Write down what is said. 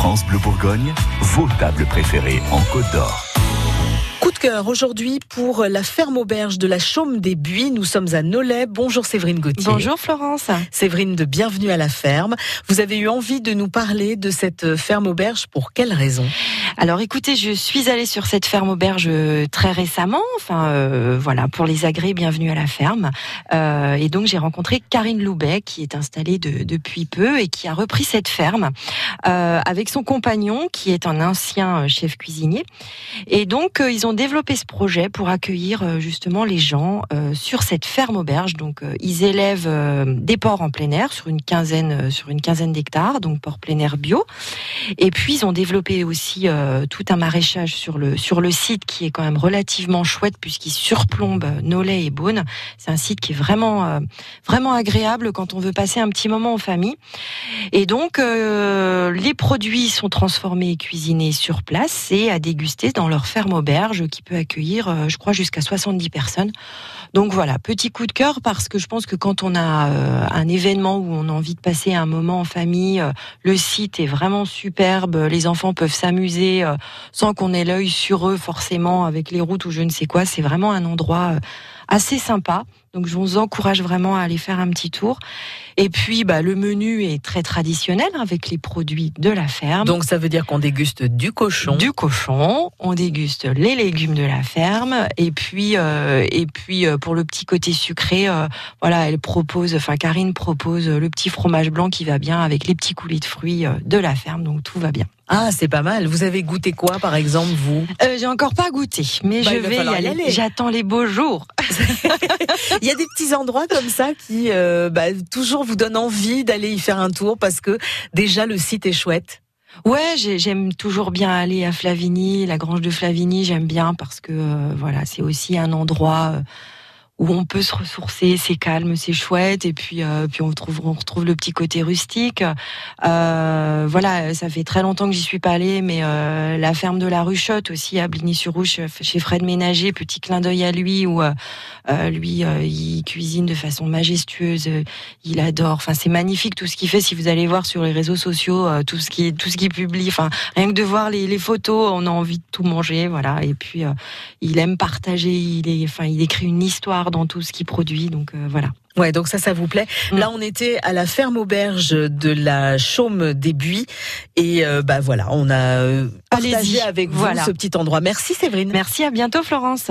France Bleu Bourgogne, vos tables préférées en Côte d'Or. Coup de cœur aujourd'hui pour la ferme auberge de la Chaume des Buis. Nous sommes à Nolay. Bonjour Séverine Gauthier. Bonjour Florence. Séverine de Bienvenue à la ferme. Vous avez eu envie de nous parler de cette ferme auberge pour quelle raison? Alors écoutez, je suis allée sur cette ferme auberge euh, très récemment. Enfin euh, voilà, pour les agrès, bienvenue à la ferme. Euh, et donc j'ai rencontré Karine Loubet qui est installée de, depuis peu et qui a repris cette ferme euh, avec son compagnon qui est un ancien chef cuisinier. Et donc euh, ils ont développé ce projet pour accueillir euh, justement les gens euh, sur cette ferme auberge. Donc euh, ils élèvent euh, des porcs en plein air sur une quinzaine euh, sur une quinzaine d'hectares, donc porcs plein air bio. Et puis ils ont développé aussi euh, tout un maraîchage sur le sur le site qui est quand même relativement chouette puisqu'il surplombe Nolay et Beaune. C'est un site qui est vraiment euh, vraiment agréable quand on veut passer un petit moment en famille. Et donc euh, les produits sont transformés et cuisinés sur place et à déguster dans leur ferme auberge qui peut accueillir, je crois, jusqu'à 70 personnes. Donc voilà, petit coup de cœur parce que je pense que quand on a un événement où on a envie de passer un moment en famille, le site est vraiment superbe, les enfants peuvent s'amuser euh, sans qu'on ait l'œil sur eux forcément avec les routes ou je ne sais quoi. C'est vraiment un endroit euh, assez sympa. Donc je vous encourage vraiment à aller faire un petit tour. Et puis bah, le menu est très traditionnel avec les produits de la ferme. Donc ça veut dire qu'on déguste du cochon. Du cochon, on déguste les légumes de la ferme et puis euh, et puis euh, pour le petit côté sucré, euh, voilà, elle propose, enfin Karine propose le petit fromage blanc qui va bien avec les petits coulis de fruits de la ferme, donc tout va bien. Ah, c'est pas mal. Vous avez goûté quoi, par exemple, vous? J'ai encore pas goûté, mais Bah, je vais y falloir y aller. aller. J'attends les beaux jours. Il y a des petits endroits comme ça qui euh, bah, toujours vous donnent envie d'aller y faire un tour parce que déjà le site est chouette. Ouais, j'ai- j'aime toujours bien aller à Flavigny, la grange de Flavigny, j'aime bien parce que euh, voilà, c'est aussi un endroit euh, où on peut se ressourcer, c'est calme, c'est chouette, et puis puis on retrouve on retrouve le petit côté rustique. Voilà, ça fait très longtemps que j'y suis pas allée, mais la ferme de la Ruchotte aussi à Bligny-sur-Rouge, chez Fred Ménager, petit clin d'œil à lui où euh, lui euh, il cuisine de façon majestueuse, euh, il adore. Enfin, c'est magnifique tout ce qu'il fait. Si vous allez voir sur les réseaux sociaux, euh, tout ce qui tout ce qu'il publie, enfin rien que de voir les, les photos, on a envie de tout manger, voilà. Et puis euh, il aime partager, il est, enfin il écrit une histoire dans tout ce qu'il produit, donc euh, voilà. Ouais, donc ça, ça vous plaît. Mm. Là, on était à la ferme auberge de la Chaume des Buis et euh, bah voilà, on a partagé Allez-y, avec vous voilà. ce petit endroit. Merci Séverine. Merci, à bientôt Florence.